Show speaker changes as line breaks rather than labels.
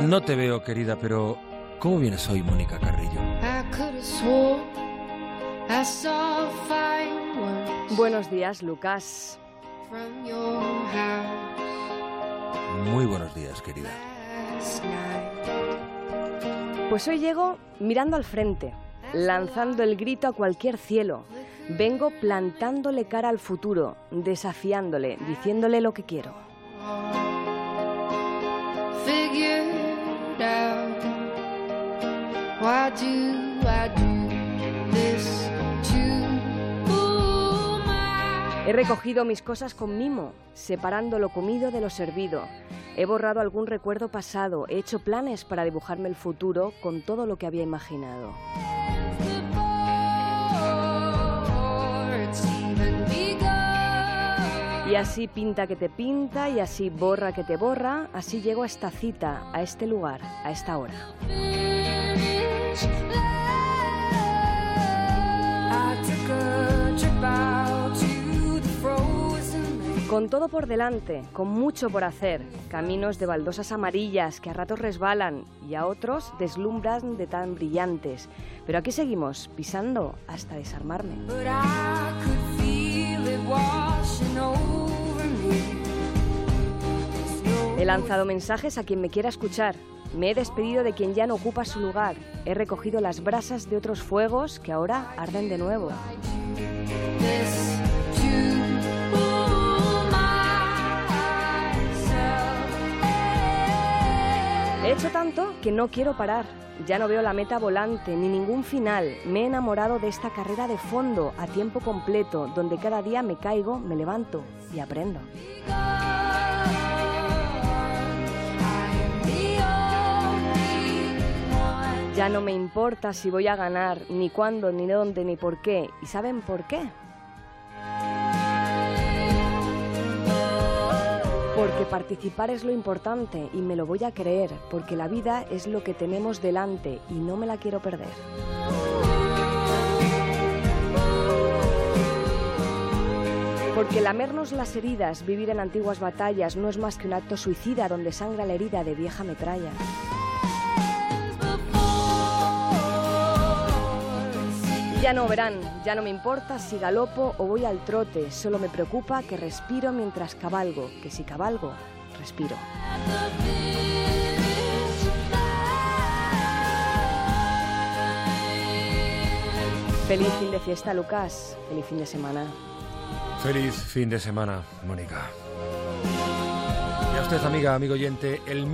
No te veo, querida, pero ¿cómo vienes hoy, Mónica Carrillo?
Buenos días, Lucas.
Muy buenos días, querida.
Pues hoy llego mirando al frente, lanzando el grito a cualquier cielo. Vengo plantándole cara al futuro, desafiándole, diciéndole lo que quiero. He recogido mis cosas con mimo, separando lo comido de lo servido. He borrado algún recuerdo pasado, he hecho planes para dibujarme el futuro con todo lo que había imaginado. Y así pinta que te pinta y así borra que te borra, así llego a esta cita, a este lugar, a esta hora. Con todo por delante, con mucho por hacer, caminos de baldosas amarillas que a ratos resbalan y a otros deslumbran de tan brillantes. Pero aquí seguimos, pisando hasta desarmarme. He lanzado mensajes a quien me quiera escuchar. Me he despedido de quien ya no ocupa su lugar. He recogido las brasas de otros fuegos que ahora arden de nuevo. He hecho tanto que no quiero parar. Ya no veo la meta volante ni ningún final. Me he enamorado de esta carrera de fondo a tiempo completo, donde cada día me caigo, me levanto y aprendo. Ya no me importa si voy a ganar, ni cuándo, ni dónde, ni por qué. ¿Y saben por qué? Porque participar es lo importante y me lo voy a creer, porque la vida es lo que tenemos delante y no me la quiero perder. Porque lamernos las heridas, vivir en antiguas batallas, no es más que un acto suicida donde sangra la herida de vieja metralla. Ya no verán, ya no me importa si galopo o voy al trote, solo me preocupa que respiro mientras cabalgo, que si cabalgo, respiro. Feliz fin de fiesta, Lucas. Feliz fin de semana.
Feliz fin de semana, Mónica. Y a usted, amiga, amigo oyente, el